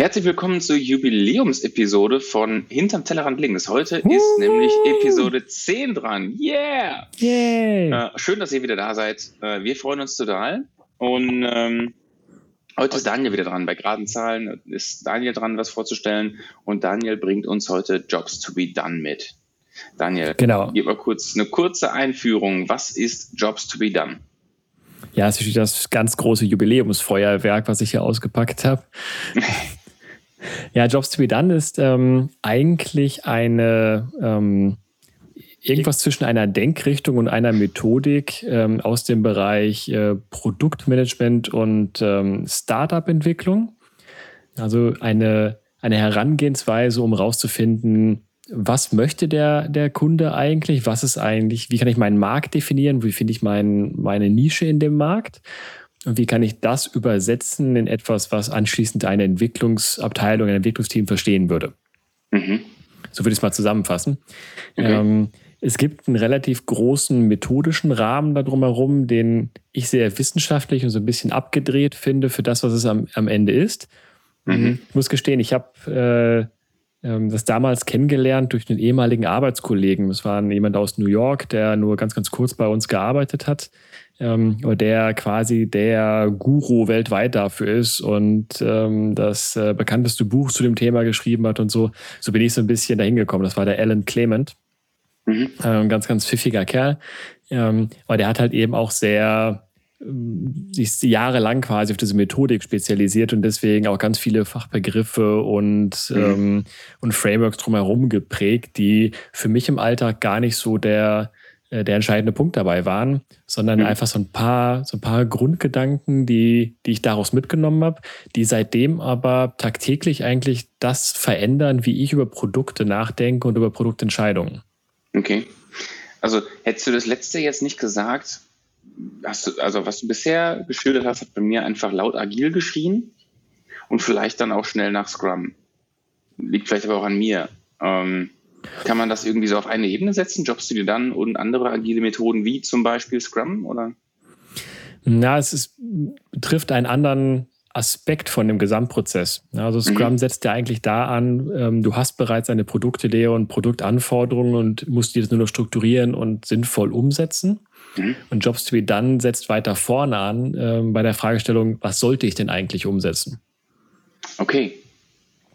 Herzlich willkommen zur Jubiläumsepisode von Hinterm Tellerrand links. Heute uh. ist nämlich Episode 10 dran. Yeah! Yeah. Äh, schön, dass ihr wieder da seid. Äh, wir freuen uns total. Und ähm, Heute ist Daniel wieder dran. Bei geraden Zahlen ist Daniel dran, was vorzustellen. Und Daniel bringt uns heute Jobs to be done mit. Daniel, genau. gib mal kurz eine kurze Einführung. Was ist Jobs to be done? Ja, es ist das ganz große Jubiläumsfeuerwerk, was ich hier ausgepackt habe. ja, Jobs to be done ist ähm, eigentlich eine ähm, irgendwas zwischen einer Denkrichtung und einer Methodik ähm, aus dem Bereich äh, Produktmanagement und ähm, Startup-Entwicklung. Also eine, eine Herangehensweise, um herauszufinden, was möchte der, der Kunde eigentlich? Was ist eigentlich, wie kann ich meinen Markt definieren? Wie finde ich mein, meine Nische in dem Markt? Und wie kann ich das übersetzen in etwas, was anschließend eine Entwicklungsabteilung, ein Entwicklungsteam verstehen würde? Mhm. So würde ich es mal zusammenfassen. Mhm. Ähm, es gibt einen relativ großen methodischen Rahmen darum herum, den ich sehr wissenschaftlich und so ein bisschen abgedreht finde für das, was es am, am Ende ist. Mhm. Ich muss gestehen, ich habe äh, ähm, das damals kennengelernt durch einen ehemaligen Arbeitskollegen. Das war jemand aus New York, der nur ganz, ganz kurz bei uns gearbeitet hat. Ähm, der quasi der Guru weltweit dafür ist und ähm, das äh, bekannteste Buch zu dem Thema geschrieben hat und so. So bin ich so ein bisschen dahin gekommen. Das war der Alan Clement. Mhm. Äh, ganz, ganz pfiffiger Kerl. Ähm, aber der hat halt eben auch sehr ähm, sich jahrelang quasi auf diese Methodik spezialisiert und deswegen auch ganz viele Fachbegriffe und, mhm. ähm, und Frameworks drumherum geprägt, die für mich im Alltag gar nicht so der, der entscheidende Punkt dabei waren, sondern mhm. einfach so ein paar, so ein paar Grundgedanken, die, die ich daraus mitgenommen habe, die seitdem aber tagtäglich eigentlich das verändern, wie ich über Produkte nachdenke und über Produktentscheidungen. Okay. Also hättest du das letzte jetzt nicht gesagt, hast du, also was du bisher geschildert hast, hat bei mir einfach laut agil geschrien und vielleicht dann auch schnell nach Scrum. Liegt vielleicht aber auch an mir. Ähm, kann man das irgendwie so auf eine Ebene setzen? Jobst du dir dann und andere agile Methoden wie zum Beispiel Scrum oder? Na, es ist, betrifft einen anderen Aspekt von dem Gesamtprozess. Also Scrum mhm. setzt ja eigentlich da an, ähm, du hast bereits eine Produktidee und Produktanforderungen und musst die jetzt nur noch strukturieren und sinnvoll umsetzen. Mhm. Und Jobs to be done setzt weiter vorne an ähm, bei der Fragestellung, was sollte ich denn eigentlich umsetzen? Okay.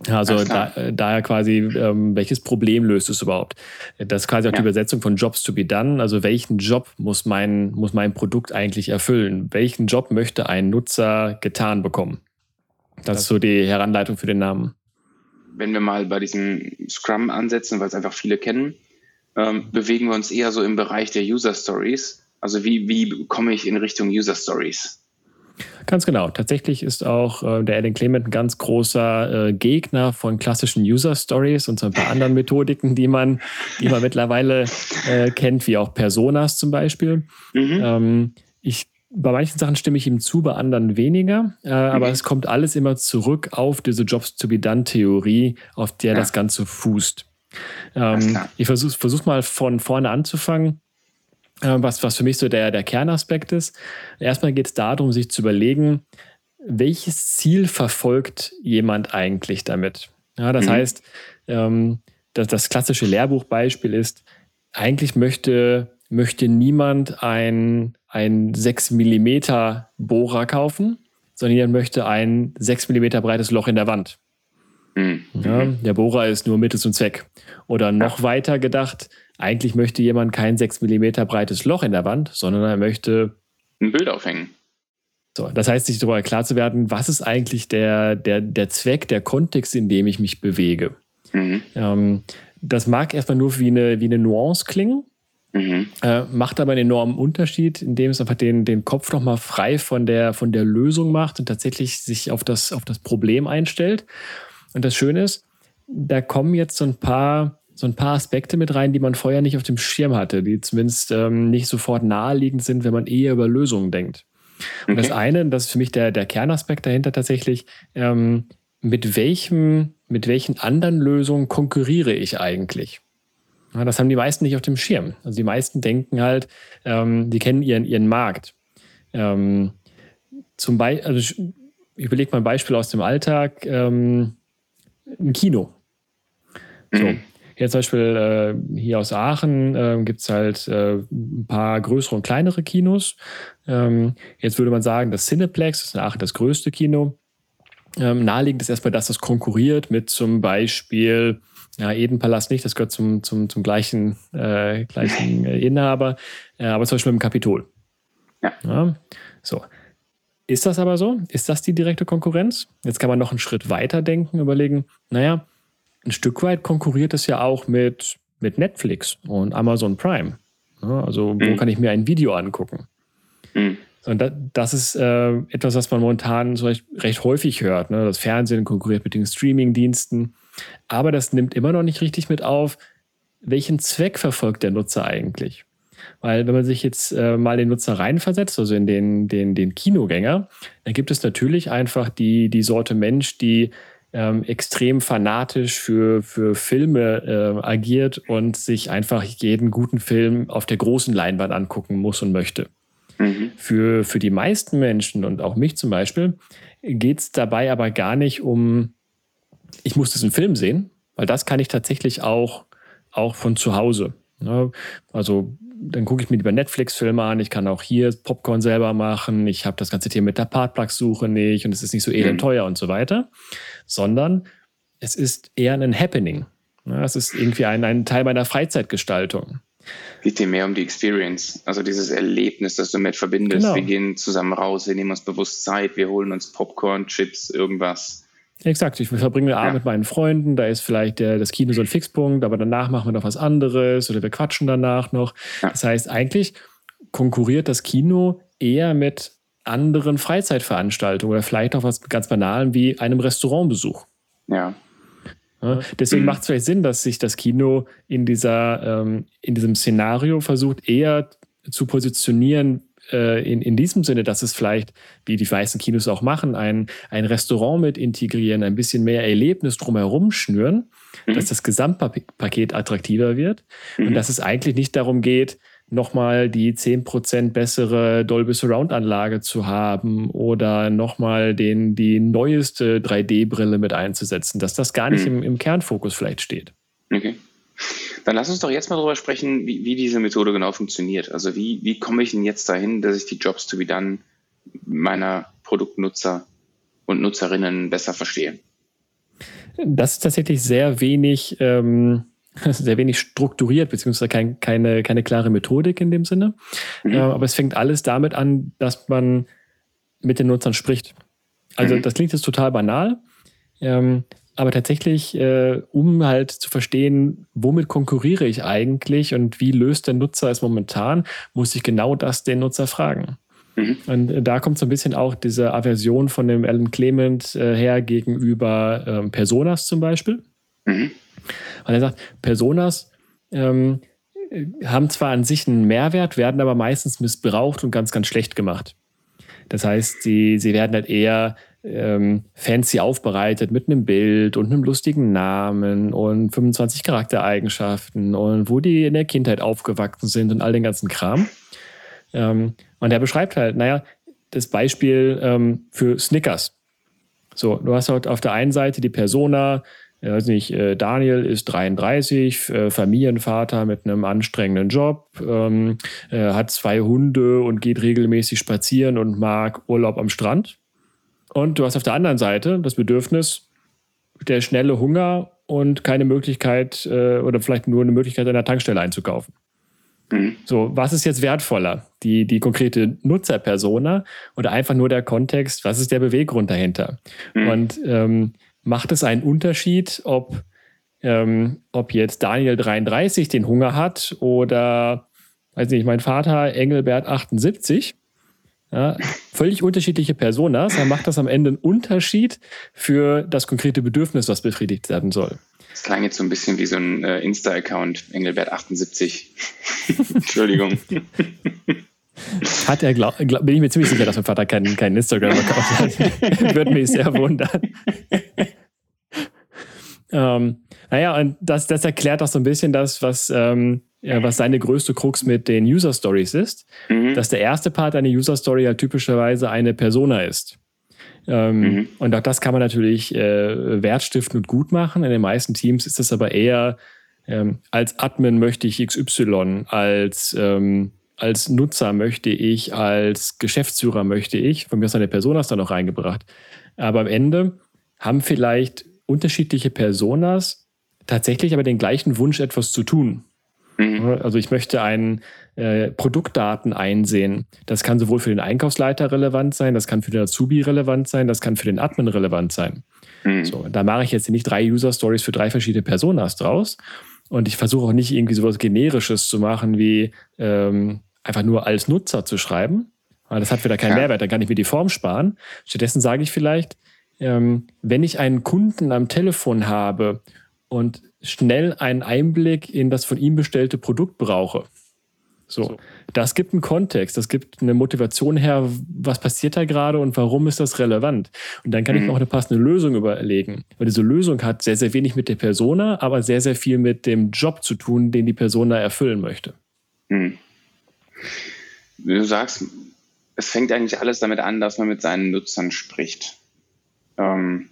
Also da, äh, daher quasi, ähm, welches Problem löst es überhaupt? Das ist quasi auch ja. die Übersetzung von Jobs to be done. Also welchen Job muss mein, muss mein Produkt eigentlich erfüllen? Welchen Job möchte ein Nutzer getan bekommen? Das, das ist so die Heranleitung für den Namen. Wenn wir mal bei diesem Scrum ansetzen, weil es einfach viele kennen, ähm, bewegen wir uns eher so im Bereich der User Stories. Also wie, wie komme ich in Richtung User Stories? Ganz genau. Tatsächlich ist auch äh, der Alan Clement ein ganz großer äh, Gegner von klassischen User Stories und so ein paar anderen Methodiken, die man, die man mittlerweile äh, kennt, wie auch Personas zum Beispiel. Mhm. Ähm, ich bei manchen Sachen stimme ich ihm zu, bei anderen weniger. Äh, aber mhm. es kommt alles immer zurück auf diese Jobs to be done Theorie, auf der ja. das Ganze fußt. Ähm, ich versuche versuch mal von vorne anzufangen. Äh, was, was für mich so der, der Kernaspekt ist. Erstmal geht es darum, sich zu überlegen, welches Ziel verfolgt jemand eigentlich damit? Ja, das mhm. heißt, ähm, das, das klassische Lehrbuchbeispiel ist, eigentlich möchte, möchte niemand ein, ein 6 mm Bohrer kaufen, sondern jemand möchte ein 6 mm breites Loch in der Wand. Mhm. Ja, der Bohrer ist nur Mittel zum Zweck. Oder noch ja. weiter gedacht, eigentlich möchte jemand kein 6 mm breites Loch in der Wand, sondern er möchte ein Bild aufhängen. So, das heißt, sich darüber klar zu werden, was ist eigentlich der, der, der Zweck, der Kontext, in dem ich mich bewege. Mhm. Ähm, das mag erstmal nur wie eine, wie eine Nuance klingen, Mhm. Äh, macht aber einen enormen Unterschied, indem es einfach den, den Kopf nochmal frei von der, von der Lösung macht und tatsächlich sich auf das, auf das Problem einstellt. Und das Schöne ist, da kommen jetzt so ein paar, so ein paar Aspekte mit rein, die man vorher nicht auf dem Schirm hatte, die zumindest ähm, nicht sofort naheliegend sind, wenn man eher über Lösungen denkt. Und okay. das eine, das ist für mich der, der Kernaspekt dahinter tatsächlich, ähm, mit welchem, mit welchen anderen Lösungen konkurriere ich eigentlich? Ja, das haben die meisten nicht auf dem Schirm. Also die meisten denken halt, ähm, die kennen ihren, ihren Markt. Ähm, zum Beispiel, also ich überlege mal ein Beispiel aus dem Alltag, ähm, ein Kino. So, Jetzt zum Beispiel äh, hier aus Aachen äh, gibt es halt äh, ein paar größere und kleinere Kinos. Ähm, jetzt würde man sagen, das Cineplex das ist in Aachen das größte Kino. Ähm, naheliegend ist erstmal, dass das konkurriert mit zum Beispiel ja, Edenpalast nicht, das gehört zum, zum, zum gleichen, äh, gleichen äh, Inhaber, äh, aber zum Beispiel im Kapitol. Ja. ja. So. Ist das aber so? Ist das die direkte Konkurrenz? Jetzt kann man noch einen Schritt weiter denken, überlegen, naja, ein Stück weit konkurriert es ja auch mit, mit Netflix und Amazon Prime. Also, wo mhm. kann ich mir ein Video angucken? Mhm. Und das ist äh, etwas, was man momentan so recht, recht häufig hört. Ne? Das Fernsehen konkurriert mit den Streaming-Diensten. Aber das nimmt immer noch nicht richtig mit auf, welchen Zweck verfolgt der Nutzer eigentlich. Weil wenn man sich jetzt äh, mal den Nutzer reinversetzt, also in den, den, den Kinogänger, dann gibt es natürlich einfach die, die Sorte Mensch, die ähm, extrem fanatisch für, für Filme äh, agiert und sich einfach jeden guten Film auf der großen Leinwand angucken muss und möchte. Mhm. Für, für die meisten Menschen und auch mich zum Beispiel geht es dabei aber gar nicht um ich muss diesen Film sehen, weil das kann ich tatsächlich auch, auch von zu Hause. Ne? Also dann gucke ich mir lieber Netflix-Filme an. Ich kann auch hier Popcorn selber machen. Ich habe das ganze Thema mit der Partplugs-Suche nicht und es ist nicht so elend mhm. teuer und so weiter. Sondern es ist eher ein Happening. Ne? Es ist irgendwie ein, ein Teil meiner Freizeitgestaltung. Geht dir mehr um die Experience, also dieses Erlebnis, das du mit verbindest. Genau. Wir gehen zusammen raus, wir nehmen uns bewusst Zeit, wir holen uns Popcorn, Chips, irgendwas. Exakt, ich verbringe den Abend ja. mit meinen Freunden, da ist vielleicht der, das Kino so ein Fixpunkt, aber danach machen wir noch was anderes oder wir quatschen danach noch. Ja. Das heißt, eigentlich konkurriert das Kino eher mit anderen Freizeitveranstaltungen oder vielleicht auch was ganz Banalem wie einem Restaurantbesuch. Ja. ja deswegen mhm. macht es vielleicht Sinn, dass sich das Kino in, dieser, ähm, in diesem Szenario versucht, eher zu positionieren äh, in, in diesem Sinne, dass es vielleicht, wie die meisten Kinos auch machen, ein, ein Restaurant mit integrieren, ein bisschen mehr Erlebnis drumherum schnüren, mhm. dass das Gesamtpaket attraktiver wird mhm. und dass es eigentlich nicht darum geht, nochmal die 10% bessere Dolby Surround Anlage zu haben oder nochmal den, die neueste 3D-Brille mit einzusetzen, dass das gar nicht mhm. im, im Kernfokus vielleicht steht. Okay. Dann lass uns doch jetzt mal darüber sprechen, wie, wie diese Methode genau funktioniert. Also wie, wie komme ich denn jetzt dahin, dass ich die Jobs to be done meiner Produktnutzer und Nutzerinnen besser verstehe? Das ist tatsächlich sehr wenig, ähm, sehr wenig strukturiert, beziehungsweise kein, keine, keine klare Methodik in dem Sinne. Mhm. Äh, aber es fängt alles damit an, dass man mit den Nutzern spricht. Also mhm. das klingt jetzt total banal. Ähm, aber tatsächlich, äh, um halt zu verstehen, womit konkurriere ich eigentlich und wie löst der Nutzer es momentan, muss ich genau das den Nutzer fragen. Mhm. Und äh, da kommt so ein bisschen auch diese Aversion von dem Alan Clement äh, her gegenüber ähm, Personas zum Beispiel. Mhm. Weil er sagt, Personas ähm, haben zwar an sich einen Mehrwert, werden aber meistens missbraucht und ganz, ganz schlecht gemacht. Das heißt, sie, sie werden halt eher ähm, fancy aufbereitet mit einem Bild und einem lustigen Namen und 25 Charaktereigenschaften und wo die in der Kindheit aufgewachsen sind und all den ganzen Kram. Ähm, und er beschreibt halt, naja, das Beispiel ähm, für Snickers. So, du hast halt auf der einen Seite die Persona, ich weiß nicht, äh, Daniel ist 33, äh, Familienvater mit einem anstrengenden Job, ähm, äh, hat zwei Hunde und geht regelmäßig spazieren und mag Urlaub am Strand. Und du hast auf der anderen Seite das Bedürfnis, der schnelle Hunger und keine Möglichkeit äh, oder vielleicht nur eine Möglichkeit, an der Tankstelle einzukaufen. Mhm. So, was ist jetzt wertvoller? Die, die konkrete Nutzerpersona oder einfach nur der Kontext? Was ist der Beweggrund dahinter? Mhm. Und ähm, macht es einen Unterschied, ob, ähm, ob jetzt Daniel 33 den Hunger hat oder weiß nicht, mein Vater Engelbert 78. Ja, völlig unterschiedliche Personas. Er macht das am Ende einen Unterschied für das konkrete Bedürfnis, was befriedigt werden soll. Das klang jetzt so ein bisschen wie so ein äh, Insta-Account, Engelbert78. Entschuldigung. Hat er, glaub, glaub, bin ich mir ziemlich sicher, dass mein Vater keinen kein Instagram-Account hat. Würde mich sehr wundern. ähm, naja, und das, das erklärt auch so ein bisschen das, was, ähm, was seine größte Krux mit den User Stories ist. Mhm. Dass der erste Part einer User Story halt typischerweise eine Persona ist. Ähm, mhm. Und auch das kann man natürlich äh, wertstiften und gut machen. In den meisten Teams ist das aber eher ähm, als Admin möchte ich XY, als, ähm, als Nutzer möchte ich, als Geschäftsführer möchte ich. Von mir aus eine Personas da noch reingebracht. Aber am Ende haben vielleicht unterschiedliche Personas tatsächlich aber den gleichen Wunsch, etwas zu tun. Mhm. Also ich möchte einen äh, Produktdaten einsehen. Das kann sowohl für den Einkaufsleiter relevant sein, das kann für den Azubi relevant sein, das kann für den Admin relevant sein. Mhm. So, da mache ich jetzt nicht drei User Stories für drei verschiedene Personas draus. Und ich versuche auch nicht irgendwie sowas Generisches zu machen, wie ähm, einfach nur als Nutzer zu schreiben. Weil das hat wieder keinen ja. Mehrwert, dann kann ich mir die Form sparen. Stattdessen sage ich vielleicht, ähm, wenn ich einen Kunden am Telefon habe und schnell einen Einblick in das von ihm bestellte Produkt brauche. So. so. Das gibt einen Kontext, das gibt eine Motivation her, was passiert da gerade und warum ist das relevant? Und dann kann mhm. ich mir auch eine passende Lösung überlegen. Weil diese Lösung hat sehr, sehr wenig mit der Persona, aber sehr, sehr viel mit dem Job zu tun, den die Persona erfüllen möchte. Mhm. Du sagst, es fängt eigentlich alles damit an, dass man mit seinen Nutzern spricht. Ähm,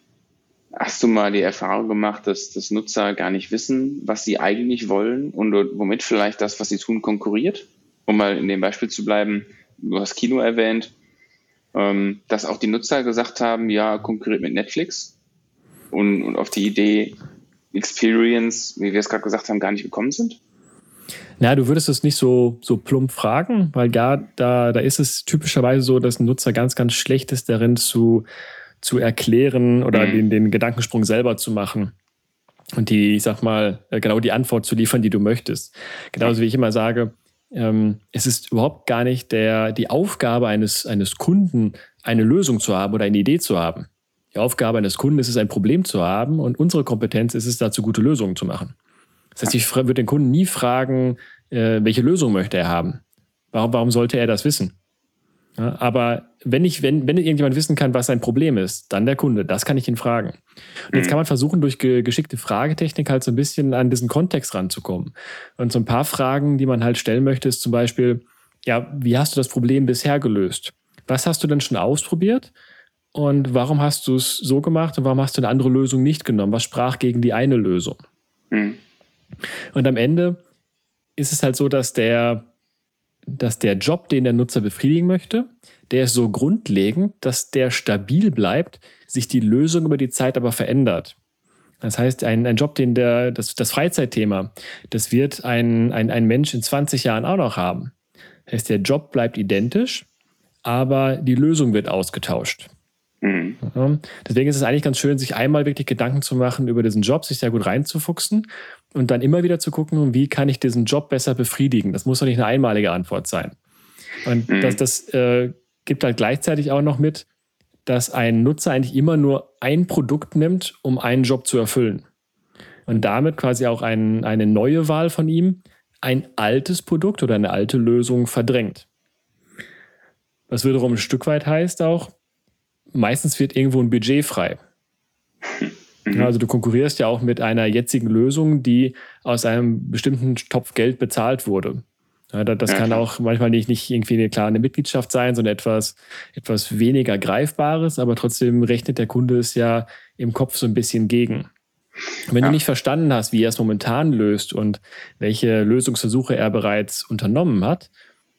Hast du mal die Erfahrung gemacht, dass, dass Nutzer gar nicht wissen, was sie eigentlich wollen und womit vielleicht das, was sie tun, konkurriert? Um mal in dem Beispiel zu bleiben, du hast Kino erwähnt, ähm, dass auch die Nutzer gesagt haben, ja, konkurriert mit Netflix und, und auf die Idee Experience, wie wir es gerade gesagt haben, gar nicht gekommen sind? Na, du würdest es nicht so, so plump fragen, weil da, da, da ist es typischerweise so, dass ein Nutzer ganz, ganz schlecht ist darin zu zu erklären oder mhm. den, den Gedankensprung selber zu machen und die, ich sag mal, äh, genau die Antwort zu liefern, die du möchtest. Genauso wie ich immer sage, ähm, es ist überhaupt gar nicht der, die Aufgabe eines, eines Kunden, eine Lösung zu haben oder eine Idee zu haben. Die Aufgabe eines Kunden ist es, ein Problem zu haben und unsere Kompetenz ist es, dazu gute Lösungen zu machen. Das heißt, ich würde den Kunden nie fragen, äh, welche Lösung möchte er haben. Warum, warum sollte er das wissen? Ja, aber wenn ich, wenn, wenn irgendjemand wissen kann, was sein Problem ist, dann der Kunde. Das kann ich ihn fragen. Und jetzt mhm. kann man versuchen, durch ge geschickte Fragetechnik halt so ein bisschen an diesen Kontext ranzukommen. Und so ein paar Fragen, die man halt stellen möchte, ist zum Beispiel, ja, wie hast du das Problem bisher gelöst? Was hast du denn schon ausprobiert? Und warum hast du es so gemacht und warum hast du eine andere Lösung nicht genommen? Was sprach gegen die eine Lösung? Mhm. Und am Ende ist es halt so, dass der dass der Job, den der Nutzer befriedigen möchte, der ist so grundlegend, dass der stabil bleibt, sich die Lösung über die Zeit aber verändert. Das heißt, ein, ein Job, den der, das, das Freizeitthema, das wird ein, ein, ein Mensch in 20 Jahren auch noch haben. Das heißt, der Job bleibt identisch, aber die Lösung wird ausgetauscht. Mhm. Deswegen ist es eigentlich ganz schön, sich einmal wirklich Gedanken zu machen über diesen Job, sich sehr gut reinzufuchsen und dann immer wieder zu gucken, wie kann ich diesen Job besser befriedigen. Das muss doch nicht eine einmalige Antwort sein. Und mhm. das, das äh, gibt halt gleichzeitig auch noch mit, dass ein Nutzer eigentlich immer nur ein Produkt nimmt, um einen Job zu erfüllen. Und damit quasi auch ein, eine neue Wahl von ihm ein altes Produkt oder eine alte Lösung verdrängt. Was wiederum ein Stück weit heißt auch, meistens wird irgendwo ein Budget frei. Mhm. Also du konkurrierst ja auch mit einer jetzigen Lösung, die aus einem bestimmten Topf Geld bezahlt wurde. Ja, das ja, kann auch manchmal nicht, nicht irgendwie eine klare Mitgliedschaft sein, sondern etwas, etwas weniger Greifbares, aber trotzdem rechnet der Kunde es ja im Kopf so ein bisschen gegen. wenn ja. du nicht verstanden hast, wie er es momentan löst und welche Lösungsversuche er bereits unternommen hat,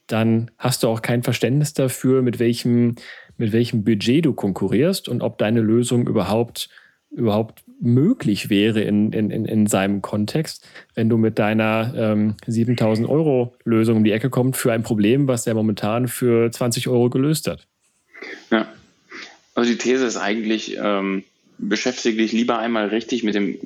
dann hast du auch kein Verständnis dafür, mit welchem mit welchem Budget du konkurrierst und ob deine Lösung überhaupt überhaupt möglich wäre in, in, in seinem Kontext, wenn du mit deiner ähm, 7000 Euro Lösung um die Ecke kommst für ein Problem, was er momentan für 20 Euro gelöst hat. Ja, also die These ist eigentlich, ähm, beschäftige dich lieber einmal richtig mit dem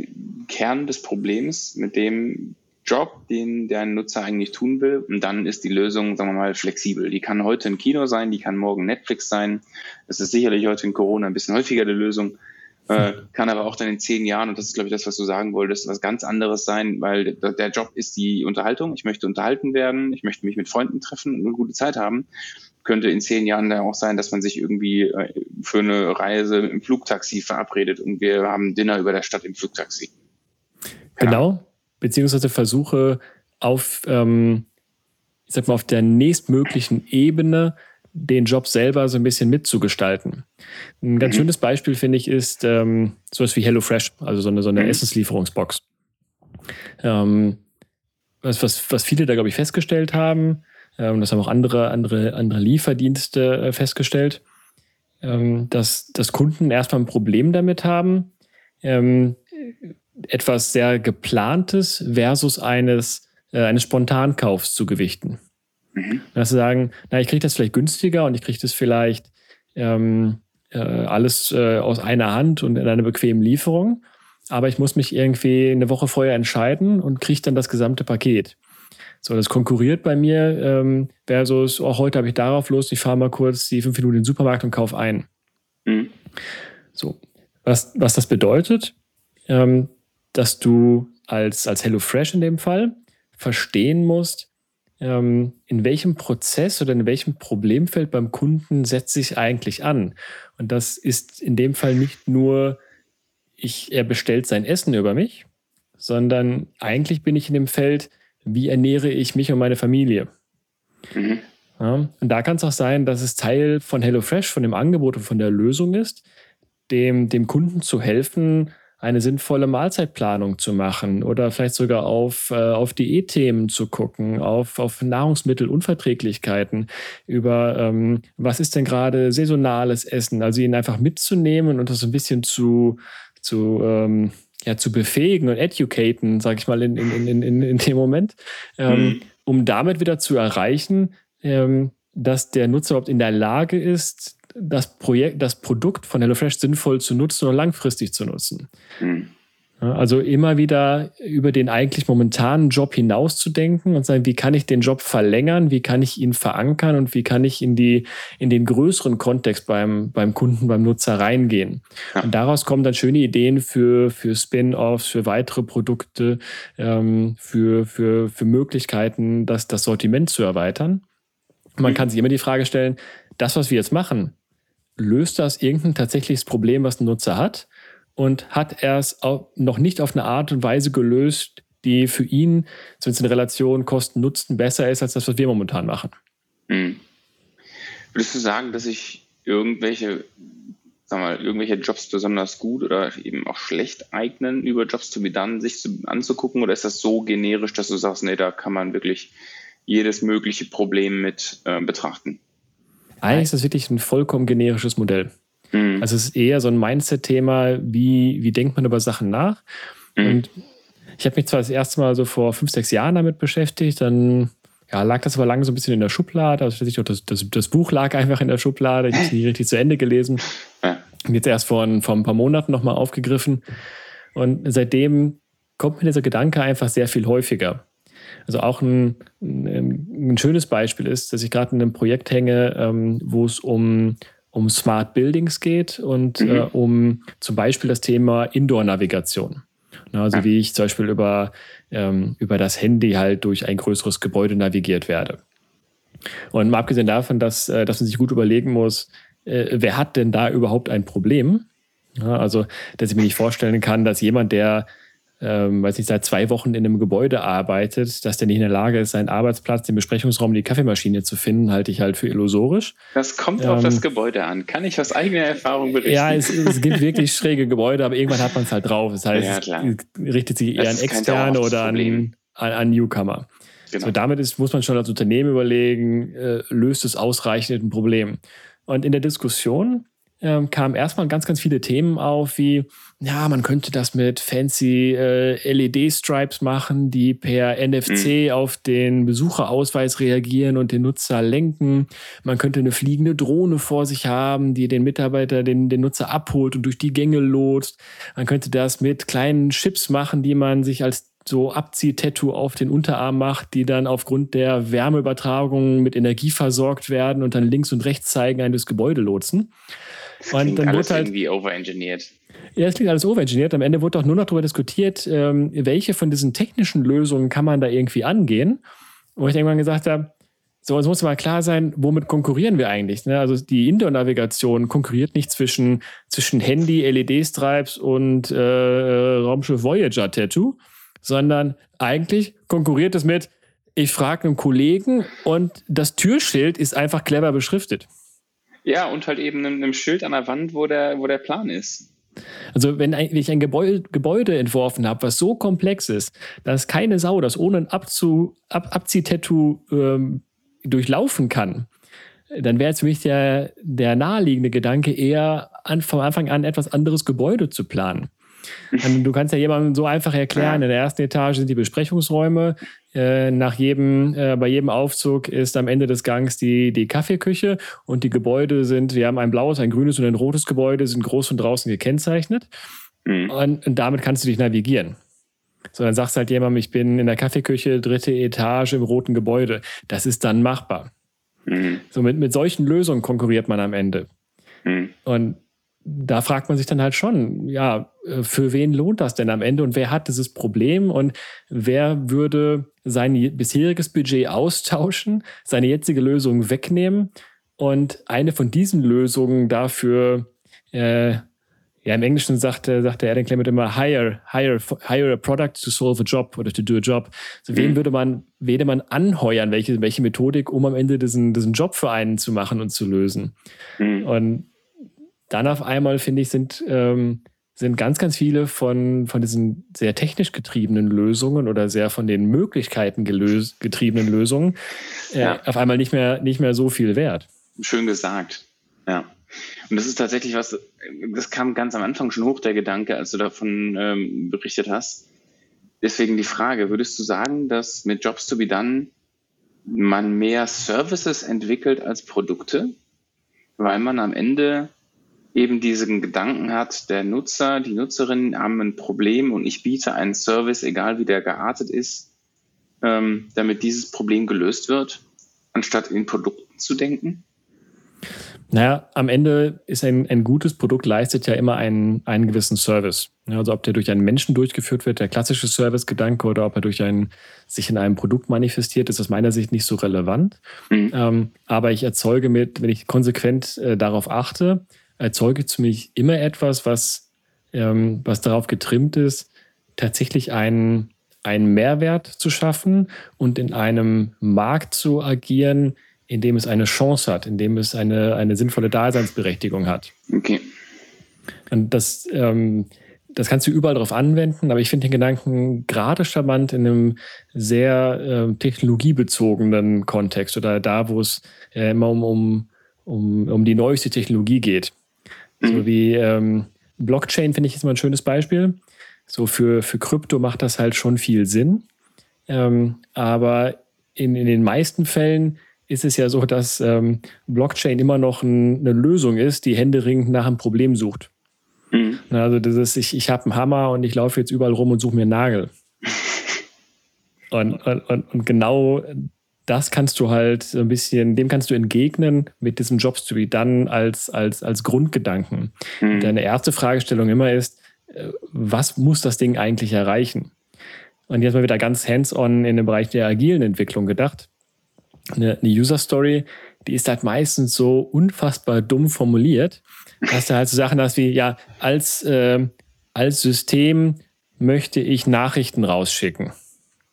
Kern des Problems, mit dem Job, den der Nutzer eigentlich tun will. Und dann ist die Lösung, sagen wir mal, flexibel. Die kann heute ein Kino sein, die kann morgen Netflix sein. Das ist sicherlich heute in Corona ein bisschen häufiger die Lösung. Äh, kann aber auch dann in zehn Jahren, und das ist, glaube ich, das, was du sagen wolltest, was ganz anderes sein, weil der, Job ist die Unterhaltung. Ich möchte unterhalten werden, ich möchte mich mit Freunden treffen und eine gute Zeit haben. Könnte in zehn Jahren dann auch sein, dass man sich irgendwie äh, für eine Reise im Flugtaxi verabredet und wir haben Dinner über der Stadt im Flugtaxi. Genau, beziehungsweise versuche auf, ähm, ich sag mal, auf der nächstmöglichen Ebene den Job selber so ein bisschen mitzugestalten. Ein ganz mhm. schönes Beispiel, finde ich, ist ähm, sowas wie HelloFresh, also so eine, so eine mhm. Essenslieferungsbox. Ähm, was, was, was viele da, glaube ich, festgestellt haben, ähm, das haben auch andere, andere, andere Lieferdienste äh, festgestellt, ähm, dass, dass Kunden erstmal ein Problem damit haben, ähm, etwas sehr geplantes versus eines, äh, eines Spontankaufs zu gewichten. Mhm. Dass sie sagen, na, ich kriege das vielleicht günstiger und ich kriege das vielleicht ähm, äh, alles äh, aus einer Hand und in einer bequemen Lieferung. Aber ich muss mich irgendwie eine Woche vorher entscheiden und kriege dann das gesamte Paket. So, das konkurriert bei mir ähm, versus, oh, heute habe ich darauf Lust, ich fahre mal kurz die fünf Minuten in den Supermarkt und kaufe ein. Mhm. So, was, was das bedeutet, ähm, dass du als, als HelloFresh in dem Fall verstehen musst, ähm, in welchem Prozess oder in welchem Problemfeld beim Kunden setze ich eigentlich an. Und das ist in dem Fall nicht nur, ich, er bestellt sein Essen über mich, sondern eigentlich bin ich in dem Feld, wie ernähre ich mich und meine Familie. Mhm. Ja, und da kann es auch sein, dass es Teil von HelloFresh, von dem Angebot und von der Lösung ist, dem, dem Kunden zu helfen, eine sinnvolle Mahlzeitplanung zu machen oder vielleicht sogar auf, äh, auf Diätthemen zu gucken, auf, auf Nahrungsmittelunverträglichkeiten, über ähm, was ist denn gerade saisonales Essen, also ihn einfach mitzunehmen und das ein bisschen zu, zu ähm, ja, zu befähigen und educaten, sage ich mal, in, in, in, in, in dem Moment, ähm, mhm. um damit wieder zu erreichen, ähm, dass der Nutzer überhaupt in der Lage ist, das Projekt, das Produkt von HelloFresh sinnvoll zu nutzen oder langfristig zu nutzen. Mhm. Also immer wieder über den eigentlich momentanen Job hinauszudenken und sagen, wie kann ich den Job verlängern, wie kann ich ihn verankern und wie kann ich in, die, in den größeren Kontext beim, beim Kunden, beim Nutzer reingehen. Ja. Und daraus kommen dann schöne Ideen für, für Spin-offs, für weitere Produkte, ähm, für, für, für Möglichkeiten, das, das Sortiment zu erweitern. Man mhm. kann sich immer die Frage stellen, das, was wir jetzt machen, löst das irgendein tatsächliches Problem, was ein Nutzer hat? Und hat er es noch nicht auf eine Art und Weise gelöst, die für ihn, zumindest in Relation Kosten-Nutzen, besser ist als das, was wir momentan machen? Hm. Würdest du sagen, dass sich irgendwelche, sag mal, irgendwelche Jobs besonders gut oder eben auch schlecht eignen, über Jobs to be sich zu, anzugucken? Oder ist das so generisch, dass du sagst, nee, da kann man wirklich jedes mögliche Problem mit äh, betrachten? Eigentlich ist das wirklich ein vollkommen generisches Modell. Mhm. Also es ist eher so ein Mindset-Thema, wie, wie denkt man über Sachen nach. Mhm. Und ich habe mich zwar das erste Mal so vor fünf, sechs Jahren damit beschäftigt, dann ja, lag das aber lange so ein bisschen in der Schublade. Also das, das, das Buch lag einfach in der Schublade, ich habe es nicht richtig zu Ende gelesen. Und jetzt erst vor, vor ein paar Monaten nochmal aufgegriffen. Und seitdem kommt mir dieser Gedanke einfach sehr viel häufiger. Also auch ein, ein, ein schönes Beispiel ist, dass ich gerade in einem Projekt hänge, ähm, wo es um, um Smart Buildings geht und mhm. äh, um zum Beispiel das Thema Indoor-Navigation. Also wie ich zum Beispiel über, ähm, über das Handy halt durch ein größeres Gebäude navigiert werde. Und mal abgesehen davon, dass, äh, dass man sich gut überlegen muss, äh, wer hat denn da überhaupt ein Problem? Ja, also, dass ich mir nicht vorstellen kann, dass jemand, der ähm, weiß nicht, seit zwei Wochen in einem Gebäude arbeitet, dass der nicht in der Lage ist, seinen Arbeitsplatz, den Besprechungsraum, die Kaffeemaschine zu finden, halte ich halt für illusorisch. Das kommt ähm, auf das Gebäude an. Kann ich aus eigener Erfahrung berichten? Ja, es, es gibt wirklich schräge Gebäude, aber irgendwann hat man es halt drauf. Das heißt, ja, es richtet sich eher an Externe oder an, an, an Newcomer. Genau. So, damit ist, muss man schon als Unternehmen überlegen, äh, löst es ausreichend ein Problem. Und in der Diskussion ähm, kamen erstmal ganz, ganz viele Themen auf, wie, ja, man könnte das mit fancy äh, LED-Stripes machen, die per NFC mhm. auf den Besucherausweis reagieren und den Nutzer lenken. Man könnte eine fliegende Drohne vor sich haben, die den Mitarbeiter, den, den Nutzer abholt und durch die Gänge lotst. Man könnte das mit kleinen Chips machen, die man sich als so Abzieh-Tattoo auf den Unterarm macht, die dann aufgrund der Wärmeübertragung mit Energie versorgt werden und dann links und rechts zeigen, ein das Gebäude lotsen. Das und dann alles wird halt irgendwie overengineert. Ja, es klingt alles overengineert. Am Ende wurde auch nur noch darüber diskutiert, ähm, welche von diesen technischen Lösungen kann man da irgendwie angehen. Wo ich irgendwann gesagt habe, so, es muss mal klar sein, womit konkurrieren wir eigentlich? Ne? Also die Indoor-Navigation konkurriert nicht zwischen, zwischen Handy, LED-Stripes und äh, Raumschiff Voyager Tattoo, sondern eigentlich konkurriert es mit, ich frage einen Kollegen und das Türschild ist einfach clever beschriftet. Ja, und halt eben einem Schild an der Wand, wo der, wo der Plan ist. Also wenn ich ein Gebäude, Gebäude entworfen habe, was so komplex ist, dass keine Sau das ohne ein Abzu, Ab, Abziehtattoo ähm, durchlaufen kann, dann wäre jetzt für mich der, der naheliegende Gedanke eher an, vom Anfang an etwas anderes Gebäude zu planen. Du kannst ja jemandem so einfach erklären, in der ersten Etage sind die Besprechungsräume, äh, nach jedem, äh, bei jedem Aufzug ist am Ende des Gangs die, die Kaffeeküche und die Gebäude sind, wir haben ein blaues, ein grünes und ein rotes Gebäude, sind groß von draußen gekennzeichnet. Mhm. Und, und damit kannst du dich navigieren. So, dann sagst du halt jemandem, ich bin in der Kaffeeküche, dritte Etage im roten Gebäude. Das ist dann machbar. Mhm. So, mit, mit solchen Lösungen konkurriert man am Ende. Mhm. Und da fragt man sich dann halt schon, ja, äh, für wen lohnt das denn am Ende und wer hat dieses Problem und wer würde sein bisheriges Budget austauschen, seine jetzige Lösung wegnehmen und eine von diesen Lösungen dafür, äh, ja, im Englischen sagte, sagte Adam Clement immer, hire, hire, hire a product to solve a job oder to do a job. Also wen mhm. würde man, würde man anheuern, welche, welche Methodik, um am Ende diesen, diesen Job für einen zu machen und zu lösen? Mhm. Und dann auf einmal, finde ich, sind, ähm, sind ganz, ganz viele von, von diesen sehr technisch getriebenen Lösungen oder sehr von den Möglichkeiten gelös getriebenen Lösungen äh, ja. auf einmal nicht mehr, nicht mehr so viel wert. Schön gesagt. Ja. Und das ist tatsächlich was, das kam ganz am Anfang schon hoch, der Gedanke, als du davon ähm, berichtet hast. Deswegen die Frage, würdest du sagen, dass mit Jobs to be done man mehr Services entwickelt als Produkte? Weil man am Ende eben diesen Gedanken hat, der Nutzer, die Nutzerin haben ein Problem und ich biete einen Service, egal wie der geartet ist, ähm, damit dieses Problem gelöst wird, anstatt in Produkten zu denken? Naja, am Ende ist ein, ein gutes Produkt leistet ja immer einen, einen gewissen Service. Also ob der durch einen Menschen durchgeführt wird, der klassische Service-Gedanke, oder ob er durch ein, sich in einem Produkt manifestiert, ist aus meiner Sicht nicht so relevant. Mhm. Ähm, aber ich erzeuge mit, wenn ich konsequent äh, darauf achte, erzeuge ich mich immer etwas, was, ähm, was darauf getrimmt ist, tatsächlich einen, einen Mehrwert zu schaffen und in einem Markt zu agieren, in dem es eine Chance hat, in dem es eine, eine sinnvolle Daseinsberechtigung hat. Okay. Und das, ähm, das kannst du überall darauf anwenden, aber ich finde den Gedanken gerade charmant in einem sehr äh, technologiebezogenen Kontext oder da, wo es äh, immer um, um, um, um die neueste Technologie geht. Mhm. So wie ähm, Blockchain finde ich ist mal ein schönes Beispiel. So für, für Krypto macht das halt schon viel Sinn. Ähm, aber in, in den meisten Fällen ist es ja so, dass ähm, Blockchain immer noch ein, eine Lösung ist, die händeringend nach einem Problem sucht. Mhm. Also das ist, ich, ich habe einen Hammer und ich laufe jetzt überall rum und suche mir einen Nagel. Und, und, und, genau das kannst du halt so ein bisschen, dem kannst du entgegnen mit diesem Jobs to be done als, als, als Grundgedanken. Mhm. Deine erste Fragestellung immer ist, äh, was muss das Ding eigentlich erreichen? Und jetzt mal wieder ganz hands-on in den Bereich der agilen Entwicklung gedacht eine, eine User Story, die ist halt meistens so unfassbar dumm formuliert, dass du halt so Sachen hast wie, ja, als, äh, als System möchte ich Nachrichten rausschicken.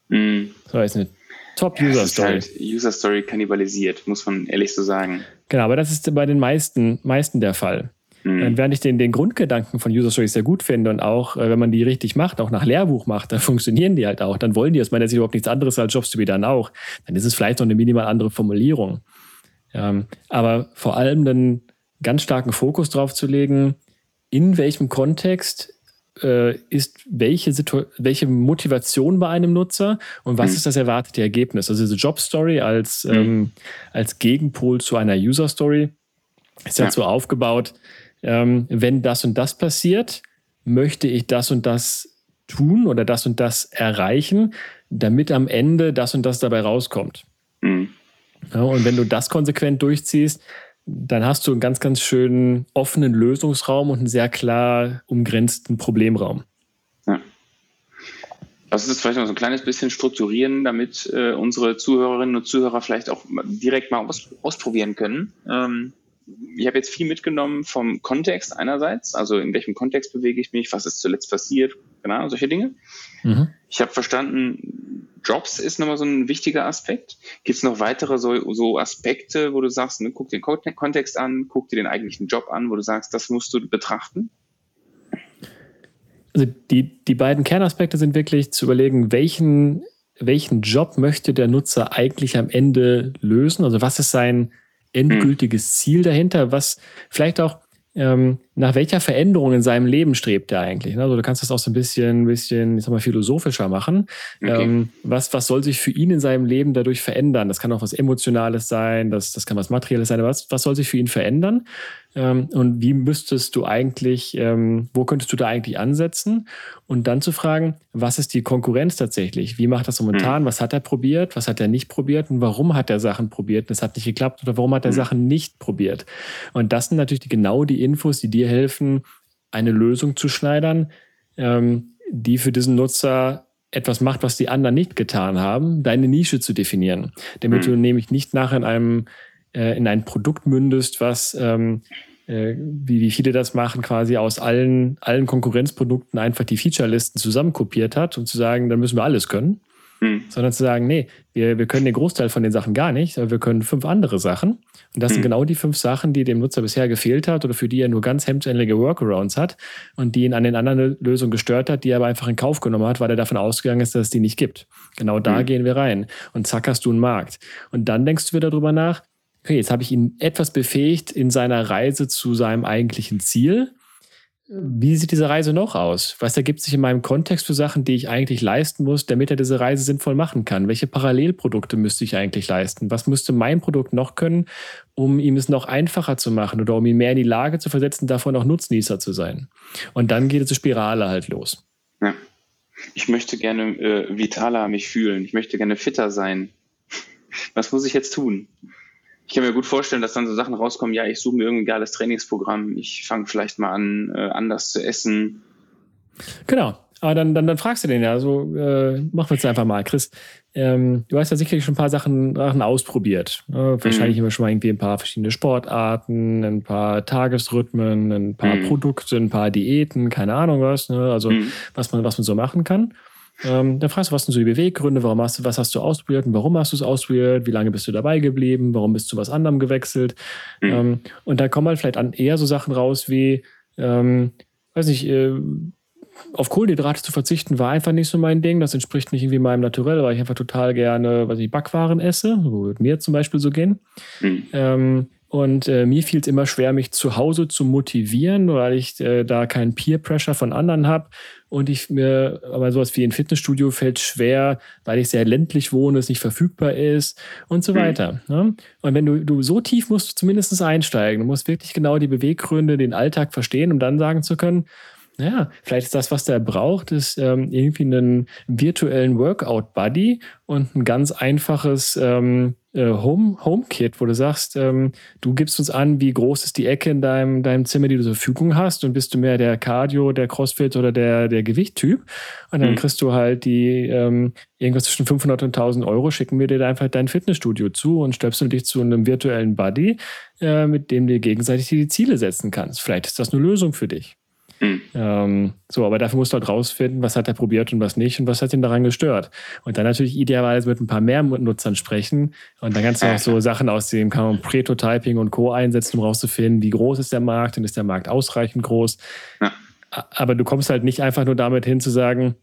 Mm. So ist eine Top-User-Story. Ja, halt User-Story kannibalisiert, muss man ehrlich so sagen. Genau, aber das ist bei den meisten, meisten der Fall. Mhm. Während ich den, den Grundgedanken von User Stories sehr gut finde und auch, äh, wenn man die richtig macht, auch nach Lehrbuch macht, dann funktionieren die halt auch. Dann wollen die aus meiner Sicht überhaupt nichts anderes als Jobs to be dann auch. Dann ist es vielleicht noch eine minimal andere Formulierung. Ähm, aber vor allem einen ganz starken Fokus drauf zu legen, in welchem Kontext äh, ist welche, Situ welche Motivation bei einem Nutzer und was mhm. ist das erwartete Ergebnis. Also diese Job Story als, mhm. ähm, als Gegenpol zu einer User Story ist ja. halt so aufgebaut, ähm, wenn das und das passiert, möchte ich das und das tun oder das und das erreichen, damit am Ende das und das dabei rauskommt. Mhm. Ja, und wenn du das konsequent durchziehst, dann hast du einen ganz, ganz schönen offenen Lösungsraum und einen sehr klar umgrenzten Problemraum. Ja. Lass uns das vielleicht noch so ein kleines bisschen strukturieren, damit äh, unsere Zuhörerinnen und Zuhörer vielleicht auch direkt mal aus, ausprobieren können. Ähm, ich habe jetzt viel mitgenommen vom Kontext einerseits, also in welchem Kontext bewege ich mich, was ist zuletzt passiert, genau, solche Dinge. Mhm. Ich habe verstanden, Jobs ist nochmal so ein wichtiger Aspekt. Gibt es noch weitere so, so, Aspekte, wo du sagst, ne, guck den Kontext an, guck dir den eigentlichen Job an, wo du sagst, das musst du betrachten? Also die, die beiden Kernaspekte sind wirklich zu überlegen, welchen, welchen Job möchte der Nutzer eigentlich am Ende lösen? Also was ist sein endgültiges Ziel dahinter, was vielleicht auch ähm, nach welcher Veränderung in seinem Leben strebt er eigentlich? Also du kannst das auch so ein bisschen, bisschen, ich sag mal, philosophischer machen. Okay. Ähm, was, was soll sich für ihn in seinem Leben dadurch verändern? Das kann auch was Emotionales sein, das, das kann was Materielles sein, aber was, was soll sich für ihn verändern? Ähm, und wie müsstest du eigentlich, ähm, wo könntest du da eigentlich ansetzen? Und dann zu fragen, was ist die Konkurrenz tatsächlich? Wie macht das momentan? Mhm. Was hat er probiert? Was hat er nicht probiert? Und warum hat er Sachen probiert und es hat nicht geklappt? Oder warum hat er mhm. Sachen nicht probiert? Und das sind natürlich genau die Infos, die dir helfen, eine Lösung zu schneidern, ähm, die für diesen Nutzer etwas macht, was die anderen nicht getan haben, deine Nische zu definieren. Damit mhm. du nämlich nicht nachher in einem äh, in ein Produkt mündest, was ähm, äh, wie, wie viele das machen, quasi aus allen, allen Konkurrenzprodukten einfach die Featurelisten zusammenkopiert hat und zu sagen, dann müssen wir alles können. Hm. Sondern zu sagen, nee, wir, wir können den Großteil von den Sachen gar nicht, aber wir können fünf andere Sachen. Und das hm. sind genau die fünf Sachen, die dem Nutzer bisher gefehlt hat oder für die er nur ganz hemdsärmelige Workarounds hat und die ihn an den anderen Lösungen gestört hat, die er aber einfach in Kauf genommen hat, weil er davon ausgegangen ist, dass es die nicht gibt. Genau da hm. gehen wir rein. Und zack hast du einen Markt. Und dann denkst du wieder darüber nach, okay, jetzt habe ich ihn etwas befähigt in seiner Reise zu seinem eigentlichen Ziel. Wie sieht diese Reise noch aus? Was ergibt sich in meinem Kontext für Sachen, die ich eigentlich leisten muss, damit er diese Reise sinnvoll machen kann? Welche Parallelprodukte müsste ich eigentlich leisten? Was müsste mein Produkt noch können, um ihm es noch einfacher zu machen oder um ihn mehr in die Lage zu versetzen, davon auch Nutznießer zu sein? Und dann geht diese Spirale halt los. Ja. Ich möchte gerne äh, vitaler mich fühlen. Ich möchte gerne fitter sein. Was muss ich jetzt tun? Ich kann mir gut vorstellen, dass dann so Sachen rauskommen, ja, ich suche mir irgendein geiles Trainingsprogramm, ich fange vielleicht mal an, äh, anders zu essen. Genau. Aber dann, dann, dann fragst du den ja, so, äh, machen wir es einfach mal. Chris, ähm, du hast ja sicherlich schon ein paar Sachen, Sachen ausprobiert. Ne? Wahrscheinlich mhm. immer schon mal irgendwie ein paar verschiedene Sportarten, ein paar Tagesrhythmen, ein paar mhm. Produkte, ein paar Diäten, keine Ahnung was. Ne? Also mhm. was man, was man so machen kann. Ähm, dann fragst du, was sind so die Beweggründe, warum hast du, was hast du ausprobiert und warum hast du es ausprobiert, wie lange bist du dabei geblieben, warum bist du was anderem gewechselt. Mhm. Ähm, und da kommen halt vielleicht an eher so Sachen raus wie, ähm, weiß nicht, äh, auf Kohlenhydrate zu verzichten war einfach nicht so mein Ding. Das entspricht nicht irgendwie meinem Naturell, weil ich einfach total gerne, was ich Backwaren esse. So würde mir zum Beispiel so gehen. Mhm. Ähm, und äh, mir fiel es immer schwer, mich zu Hause zu motivieren, weil ich äh, da keinen Peer Pressure von anderen habe. Und ich mir, aber sowas wie ein Fitnessstudio fällt schwer, weil ich sehr ländlich wohne, es nicht verfügbar ist und so mhm. weiter. Ne? Und wenn du, du so tief musst du zumindest einsteigen, du musst wirklich genau die Beweggründe, den Alltag verstehen, um dann sagen zu können, ja, vielleicht ist das, was der braucht, ist ähm, irgendwie einen virtuellen Workout-Buddy und ein ganz einfaches ähm, äh, Home, HomeKit, wo du sagst, ähm, du gibst uns an, wie groß ist die Ecke in deinem, deinem Zimmer, die du zur Verfügung hast und bist du mehr der Cardio, der Crossfit oder der, der Gewichttyp und dann mhm. kriegst du halt die ähm, irgendwas zwischen 500 und 1000 Euro, schicken wir dir einfach dein Fitnessstudio zu und stöpseln dich zu einem virtuellen Buddy, äh, mit dem du gegenseitig die Ziele setzen kannst. Vielleicht ist das eine Lösung für dich. Mhm. Ähm, so, aber dafür musst du halt rausfinden, was hat er probiert und was nicht und was hat ihn daran gestört. Und dann natürlich idealerweise mit ein paar mehr Nutzern sprechen. Und dann kannst du auch so Sachen aus dem kann man Prototyping und Co. einsetzen, um rauszufinden, wie groß ist der Markt und ist der Markt ausreichend groß. Ja. Aber du kommst halt nicht einfach nur damit hin zu sagen,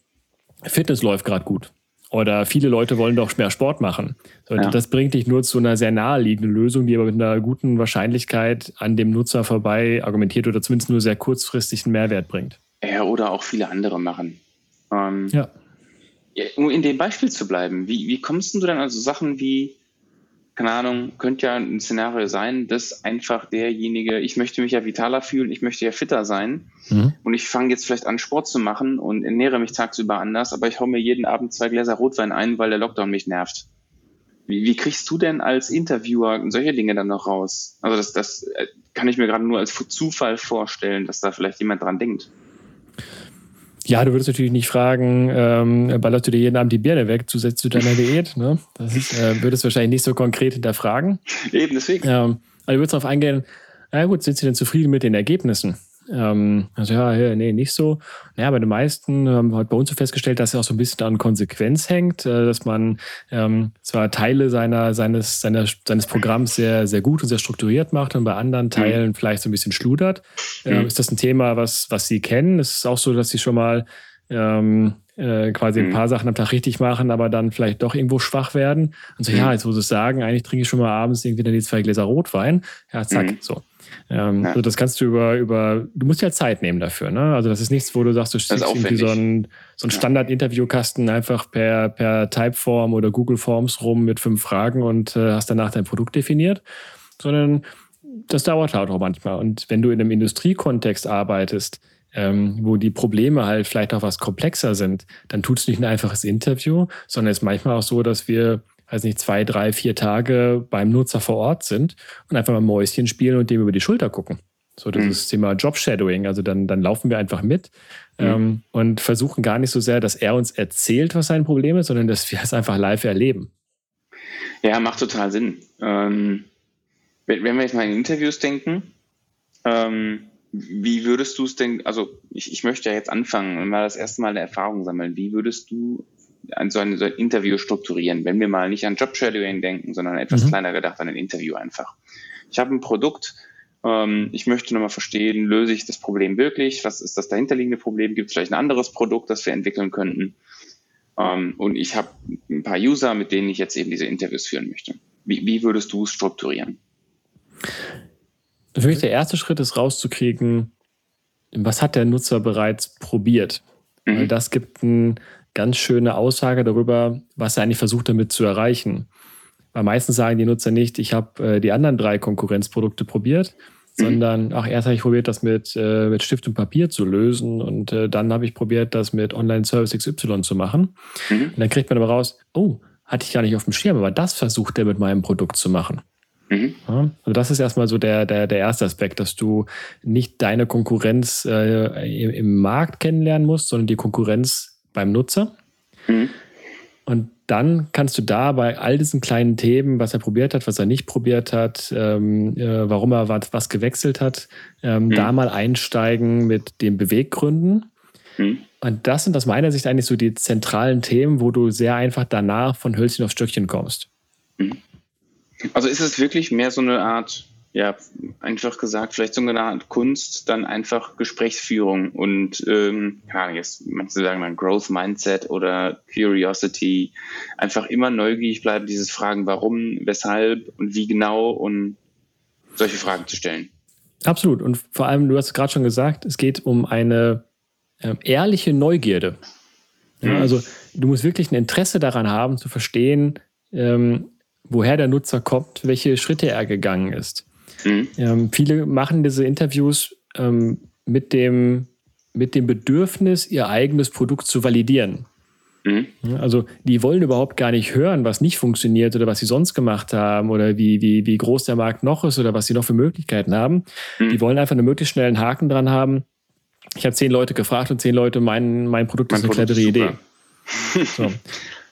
Fitness läuft gerade gut. Oder viele Leute wollen doch mehr Sport machen. Ja. Das bringt dich nur zu einer sehr naheliegenden Lösung, die aber mit einer guten Wahrscheinlichkeit an dem Nutzer vorbei argumentiert oder zumindest nur sehr kurzfristig einen Mehrwert bringt. Ja, oder auch viele andere machen. Ähm, ja. Um in dem Beispiel zu bleiben, wie, wie kommst du dann also Sachen wie keine Ahnung, könnte ja ein Szenario sein, dass einfach derjenige, ich möchte mich ja vitaler fühlen, ich möchte ja fitter sein mhm. und ich fange jetzt vielleicht an, Sport zu machen und ernähre mich tagsüber anders, aber ich hau mir jeden Abend zwei Gläser Rotwein ein, weil der Lockdown mich nervt. Wie, wie kriegst du denn als Interviewer solche Dinge dann noch raus? Also das, das äh, kann ich mir gerade nur als Zufall vorstellen, dass da vielleicht jemand dran denkt. Ja, du würdest natürlich nicht fragen, ähm, ballerst du dir jeden Abend die Birne weg zusätzlich zu deiner Diät? Ne? Das ist, äh, würdest du wahrscheinlich nicht so konkret hinterfragen. Eben, deswegen. Ähm, aber du würdest darauf eingehen, na gut, sind sie denn zufrieden mit den Ergebnissen? Ähm, also ja, nee, nicht so. Naja, bei den meisten haben wir halt bei uns so festgestellt, dass es auch so ein bisschen an Konsequenz hängt, äh, dass man ähm, zwar Teile seiner, seines, seiner, seines Programms sehr, sehr gut und sehr strukturiert macht und bei anderen mhm. Teilen mhm. vielleicht so ein bisschen schludert. Ähm, mhm. Ist das ein Thema, was, was Sie kennen? Ist es auch so, dass Sie schon mal ähm, äh, quasi ein mhm. paar Sachen am Tag richtig machen, aber dann vielleicht doch irgendwo schwach werden. Und so, ja, mhm. jetzt muss ich sagen, eigentlich trinke ich schon mal abends irgendwie dann die zwei Gläser Rotwein. Ja, zack, so. Ähm, ja. so das kannst du über, über, du musst ja Zeit nehmen dafür, ne? Also das ist nichts, wo du sagst, du schickst irgendwie so einen, so einen Standard-Interviewkasten einfach per, per Typeform oder Google Forms rum mit fünf Fragen und äh, hast danach dein Produkt definiert, sondern das dauert halt auch manchmal. Und wenn du in einem Industriekontext arbeitest, ähm, wo die Probleme halt vielleicht auch was komplexer sind, dann tut es nicht ein einfaches Interview, sondern es ist manchmal auch so, dass wir weiß nicht, zwei, drei, vier Tage beim Nutzer vor Ort sind und einfach mal Mäuschen spielen und dem über die Schulter gucken. So das mhm. Thema Job-Shadowing. Also dann, dann laufen wir einfach mit mhm. ähm, und versuchen gar nicht so sehr, dass er uns erzählt, was sein Problem ist, sondern dass wir es einfach live erleben. Ja, macht total Sinn. Ähm, wenn, wenn wir jetzt mal in Interviews denken, ähm, wie würdest du es denn, also ich, ich möchte ja jetzt anfangen und mal das erste Mal eine Erfahrung sammeln. Wie würdest du an so ein, so ein Interview strukturieren, wenn wir mal nicht an Job-Shadowing denken, sondern etwas mhm. kleiner gedacht an ein Interview einfach. Ich habe ein Produkt, ähm, ich möchte nochmal verstehen, löse ich das Problem wirklich? Was ist das dahinterliegende Problem? Gibt es vielleicht ein anderes Produkt, das wir entwickeln könnten? Ähm, und ich habe ein paar User, mit denen ich jetzt eben diese Interviews führen möchte. Wie, wie würdest du es strukturieren? Für mich der erste Schritt ist rauszukriegen, was hat der Nutzer bereits probiert? Mhm. Weil das gibt ein ganz schöne Aussage darüber, was er eigentlich versucht damit zu erreichen. Weil meistens sagen die Nutzer nicht, ich habe äh, die anderen drei Konkurrenzprodukte probiert, mhm. sondern ach, erst habe ich probiert, das mit, äh, mit Stift und Papier zu lösen und äh, dann habe ich probiert, das mit Online-Service XY zu machen. Mhm. Und dann kriegt man aber raus, oh, hatte ich gar nicht auf dem Schirm, aber das versucht er mit meinem Produkt zu machen. Mhm. Ja, also das ist erstmal so der, der, der erste Aspekt, dass du nicht deine Konkurrenz äh, im Markt kennenlernen musst, sondern die Konkurrenz beim Nutzer. Mhm. Und dann kannst du da bei all diesen kleinen Themen, was er probiert hat, was er nicht probiert hat, ähm, äh, warum er was, was gewechselt hat, ähm, mhm. da mal einsteigen mit den Beweggründen. Mhm. Und das sind aus meiner Sicht eigentlich so die zentralen Themen, wo du sehr einfach danach von Hölzchen auf Stöckchen kommst. Mhm. Also ist es wirklich mehr so eine Art ja, einfach gesagt, vielleicht so eine Art Kunst, dann einfach Gesprächsführung und, ähm, ja, jetzt, manche sagen dann Growth Mindset oder Curiosity, einfach immer neugierig bleiben, dieses Fragen, warum, weshalb und wie genau und solche Fragen zu stellen. Absolut. Und vor allem, du hast gerade schon gesagt, es geht um eine äh, ehrliche Neugierde. Ja, mhm. Also du musst wirklich ein Interesse daran haben, zu verstehen, ähm, woher der Nutzer kommt, welche Schritte er gegangen ist. Mhm. Ähm, viele machen diese Interviews ähm, mit, dem, mit dem Bedürfnis, ihr eigenes Produkt zu validieren. Mhm. Also die wollen überhaupt gar nicht hören, was nicht funktioniert oder was sie sonst gemacht haben oder wie, wie, wie groß der Markt noch ist oder was sie noch für Möglichkeiten haben. Mhm. Die wollen einfach einen möglichst schnellen Haken dran haben. Ich habe zehn Leute gefragt und zehn Leute meinen, mein Produkt mein ist eine Produkt clevere Idee. So.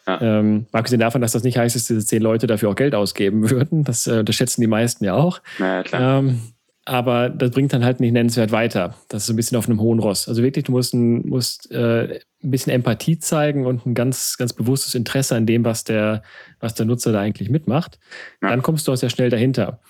Ja. Ähm, abgesehen davon, dass das nicht heißt, dass diese zehn Leute dafür auch Geld ausgeben würden. Das, äh, das schätzen die meisten ja auch. Ja, klar. Ähm, aber das bringt dann halt nicht nennenswert weiter. Das ist ein bisschen auf einem hohen Ross. Also wirklich, du musst, ein, musst äh, ein bisschen Empathie zeigen und ein ganz, ganz bewusstes Interesse an dem, was der, was der Nutzer da eigentlich mitmacht. Ja. Dann kommst du auch sehr schnell dahinter.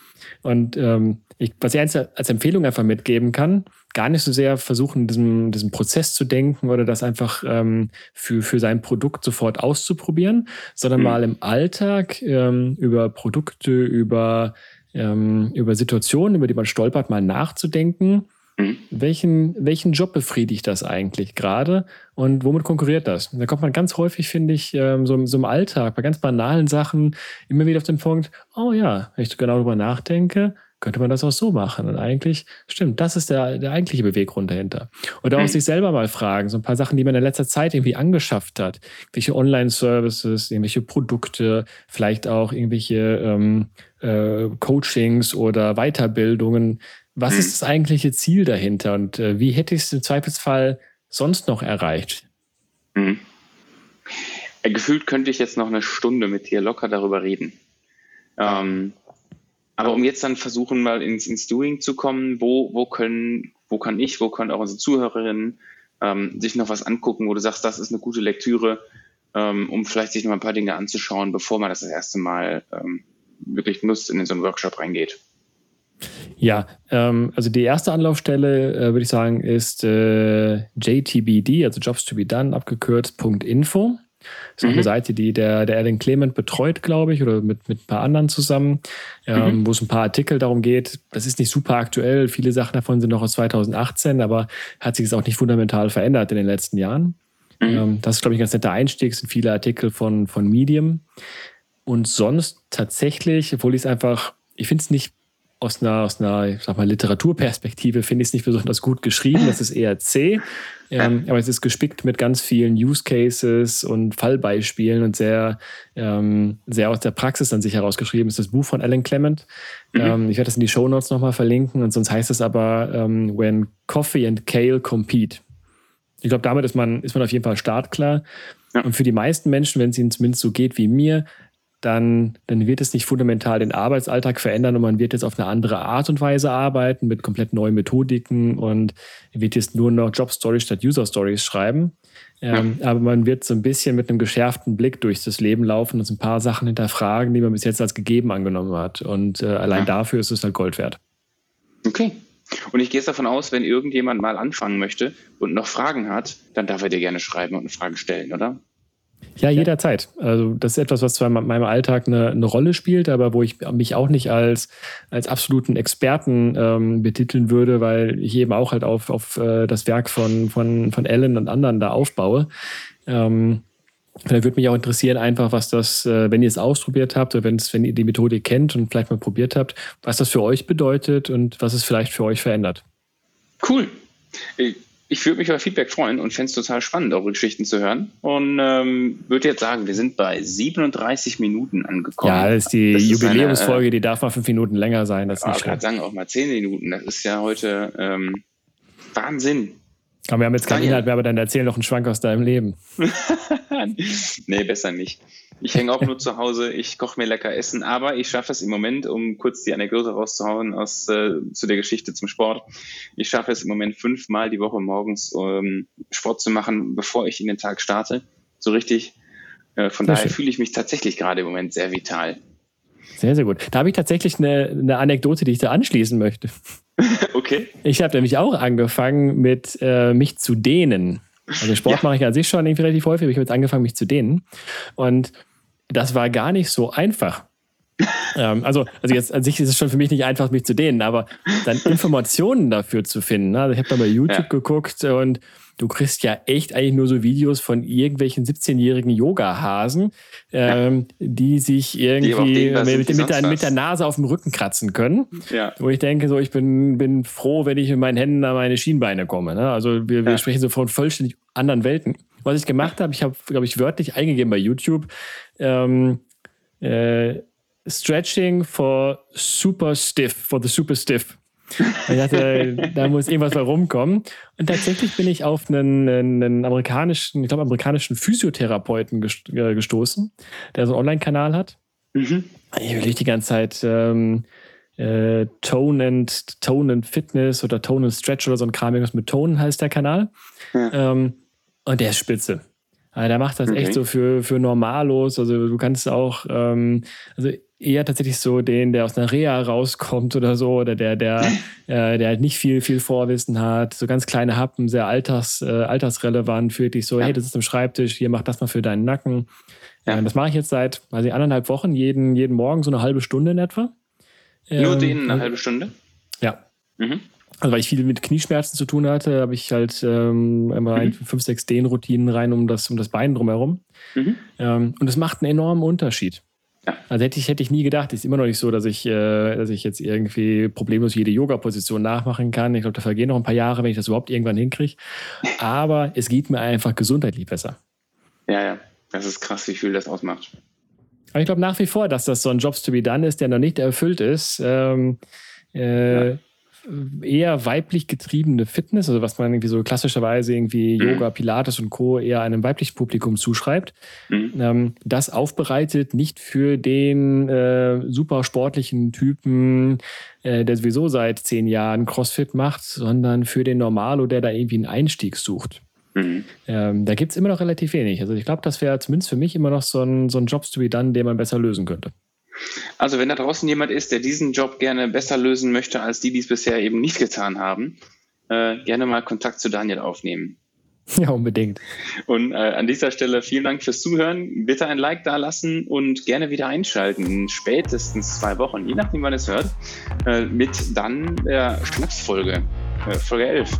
Und ähm, ich, was ich als Empfehlung einfach mitgeben kann, gar nicht so sehr versuchen, diesen, diesen Prozess zu denken oder das einfach ähm, für, für sein Produkt sofort auszuprobieren, sondern mhm. mal im Alltag ähm, über Produkte, über, ähm, über Situationen, über die man stolpert, mal nachzudenken Mhm. Welchen, welchen Job befriedigt das eigentlich gerade und womit konkurriert das? Da kommt man ganz häufig, finde ich, ähm, so, so im Alltag, bei ganz banalen Sachen immer wieder auf den Punkt, oh ja, wenn ich genau darüber nachdenke, könnte man das auch so machen. Und eigentlich, stimmt, das ist der, der eigentliche Beweggrund dahinter. Oder auch mhm. sich selber mal fragen, so ein paar Sachen, die man in letzter Zeit irgendwie angeschafft hat. Welche Online-Services, irgendwelche Produkte, vielleicht auch irgendwelche ähm, äh, Coachings oder Weiterbildungen. Was mhm. ist das eigentliche Ziel dahinter und äh, wie hätte ich es im Zweifelsfall sonst noch erreicht? Mhm. Äh, gefühlt könnte ich jetzt noch eine Stunde mit dir locker darüber reden. Ähm, aber um jetzt dann versuchen, mal ins, ins Doing zu kommen, wo, wo können, wo kann ich, wo können auch unsere Zuhörerinnen ähm, sich noch was angucken, wo du sagst, das ist eine gute Lektüre, ähm, um vielleicht sich noch ein paar Dinge anzuschauen, bevor man das das erste Mal ähm, wirklich nutzt, in so einen Workshop reingeht. Ja, ähm, also die erste Anlaufstelle, äh, würde ich sagen, ist äh, JTBD, also Jobs to be Done, abgekürzt .info. Das ist mhm. eine Seite, die der, der Alan Clement betreut, glaube ich, oder mit, mit ein paar anderen zusammen, ähm, mhm. wo es ein paar Artikel darum geht. Das ist nicht super aktuell. Viele Sachen davon sind noch aus 2018, aber hat sich jetzt auch nicht fundamental verändert in den letzten Jahren. Mhm. Ähm, das ist, glaube ich, ein ganz netter Einstieg. Es sind viele Artikel von, von Medium. Und sonst tatsächlich, obwohl ich es einfach, ich finde es nicht aus einer, aus einer ich sag mal, Literaturperspektive finde ich es nicht besonders gut geschrieben. Das ist eher C. Ähm, aber es ist gespickt mit ganz vielen Use Cases und Fallbeispielen und sehr, ähm, sehr aus der Praxis an sich herausgeschrieben. Das ist das Buch von Alan Clement. Mhm. Ähm, ich werde das in die Show Notes nochmal verlinken und sonst heißt es aber ähm, When Coffee and Kale Compete. Ich glaube, damit ist man, ist man auf jeden Fall startklar. Ja. Und für die meisten Menschen, wenn es ihnen zumindest so geht wie mir, dann, dann wird es nicht fundamental den Arbeitsalltag verändern und man wird jetzt auf eine andere Art und Weise arbeiten mit komplett neuen Methodiken und wird jetzt nur noch Job Stories statt User Stories schreiben. Ähm, Aber man wird so ein bisschen mit einem geschärften Blick durch das Leben laufen und so ein paar Sachen hinterfragen, die man bis jetzt als gegeben angenommen hat. Und äh, allein ja. dafür ist es halt Gold wert. Okay. Und ich gehe jetzt davon aus, wenn irgendjemand mal anfangen möchte und noch Fragen hat, dann darf er dir gerne schreiben und eine Frage stellen, oder? Ja, jederzeit. Also das ist etwas, was zwar in meinem Alltag eine, eine Rolle spielt, aber wo ich mich auch nicht als, als absoluten Experten ähm, betiteln würde, weil ich eben auch halt auf, auf äh, das Werk von, von, von Ellen und anderen da aufbaue. Ähm, Vielleicht würde mich auch interessieren, einfach, was das, äh, wenn ihr es ausprobiert habt oder wenn ihr die Methode kennt und vielleicht mal probiert habt, was das für euch bedeutet und was es vielleicht für euch verändert. Cool ich würde mich über Feedback freuen und fände es total spannend, eure Geschichten zu hören. Und ähm, würde jetzt sagen, wir sind bei 37 Minuten angekommen. Ja, das ist die das Jubiläumsfolge, ist eine, äh, die darf mal fünf Minuten länger sein. Das ist nicht gerade sagen, auch mal zehn Minuten. Das ist ja heute ähm, Wahnsinn. Aber wir haben jetzt keinen Inhalt mehr, aber dann erzähl noch einen Schwank aus deinem Leben. nee, besser nicht. Ich hänge auch nur zu Hause, ich koche mir lecker Essen, aber ich schaffe es im Moment, um kurz die Anekdote rauszuhauen aus, äh, zu der Geschichte zum Sport. Ich schaffe es im Moment fünfmal die Woche morgens ähm, Sport zu machen, bevor ich in den Tag starte. So richtig. Äh, von sehr daher fühle ich mich tatsächlich gerade im Moment sehr vital. Sehr, sehr gut. Da habe ich tatsächlich eine, eine Anekdote, die ich da anschließen möchte. okay. Ich habe nämlich auch angefangen mit äh, mich zu dehnen. Also Sport ja. mache ich an sich schon irgendwie relativ häufig, aber ich habe jetzt angefangen, mich zu dehnen. Und das war gar nicht so einfach. ähm, also, also jetzt an sich ist es schon für mich nicht einfach, mich zu dehnen, aber dann Informationen dafür zu finden. Ne? Also ich habe da bei YouTube ja. geguckt und du kriegst ja echt eigentlich nur so Videos von irgendwelchen 17-jährigen Yoga-Hasen, ähm, ja. die sich irgendwie die mit, mit, der, mit, der, Nase auf dem Rücken kratzen können. Ja. Wo ich denke, so ich bin, bin froh, wenn ich mit meinen Händen an meine Schienbeine komme. Ne? Also wir, wir sprechen so von vollständig anderen Welten. Was ich gemacht habe, ich habe, glaube ich, wörtlich eingegeben bei YouTube, ähm, äh, Stretching for super stiff, for the super stiff. Ich dachte, da muss irgendwas bei rumkommen. Und tatsächlich bin ich auf einen, einen amerikanischen, ich glaube, amerikanischen Physiotherapeuten äh, gestoßen, der so einen Online-Kanal hat. Mhm. Ich will nicht die ganze Zeit ähm, äh, Tone, and, Tone and Fitness oder Tone and Stretch oder so ein Kram, irgendwas mit Tone heißt der Kanal. Ja. Ähm, und der ist spitze. Also der macht das okay. echt so für, für Normalos. Also du kannst auch, ähm, also eher tatsächlich so den, der aus einer Reha rauskommt oder so, oder der, der, äh, der halt nicht viel, viel Vorwissen hat, so ganz kleine Happen, sehr alters, äh, altersrelevant, fühlt dich so, ja. hey, das ist am Schreibtisch, hier mach das mal für deinen Nacken. Ja. Äh, das mache ich jetzt seit, weiß ich, anderthalb Wochen, jeden, jeden Morgen so eine halbe Stunde in etwa. Nur ähm, den eine halbe Stunde? Ja. Mhm. Also weil ich viel mit Knieschmerzen zu tun hatte, habe ich halt ähm, immer mhm. fünf, sechs Dehnroutinen rein um das, um das Bein drumherum. Mhm. Ähm, und es macht einen enormen Unterschied. Ja. Also hätte ich, hätte ich nie gedacht. Ist immer noch nicht so, dass ich, äh, dass ich jetzt irgendwie problemlos jede Yoga-Position nachmachen kann. Ich glaube, da vergehen noch ein paar Jahre, wenn ich das überhaupt irgendwann hinkriege. Aber es geht mir einfach gesundheitlich besser. Ja, ja. Das ist krass, wie viel das ausmacht. Aber ich glaube nach wie vor, dass das so ein Jobs to be done ist, der noch nicht erfüllt ist. Ähm, äh, ja eher weiblich getriebene Fitness, also was man irgendwie so klassischerweise irgendwie mhm. Yoga, Pilates und Co. eher einem weiblichen Publikum zuschreibt, mhm. ähm, das aufbereitet nicht für den äh, super sportlichen Typen, äh, der sowieso seit zehn Jahren CrossFit macht, sondern für den Normalo, der da irgendwie einen Einstieg sucht. Mhm. Ähm, da gibt es immer noch relativ wenig. Also ich glaube, das wäre zumindest für mich immer noch so ein, so ein Jobs to be done, den man besser lösen könnte. Also wenn da draußen jemand ist, der diesen Job gerne besser lösen möchte, als die, die es bisher eben nicht getan haben, äh, gerne mal Kontakt zu Daniel aufnehmen. Ja, unbedingt. Und äh, an dieser Stelle vielen Dank fürs Zuhören. Bitte ein Like da lassen und gerne wieder einschalten. In spätestens zwei Wochen, je nachdem, wann es hört, äh, mit dann der Schnapsfolge, äh, Folge 11.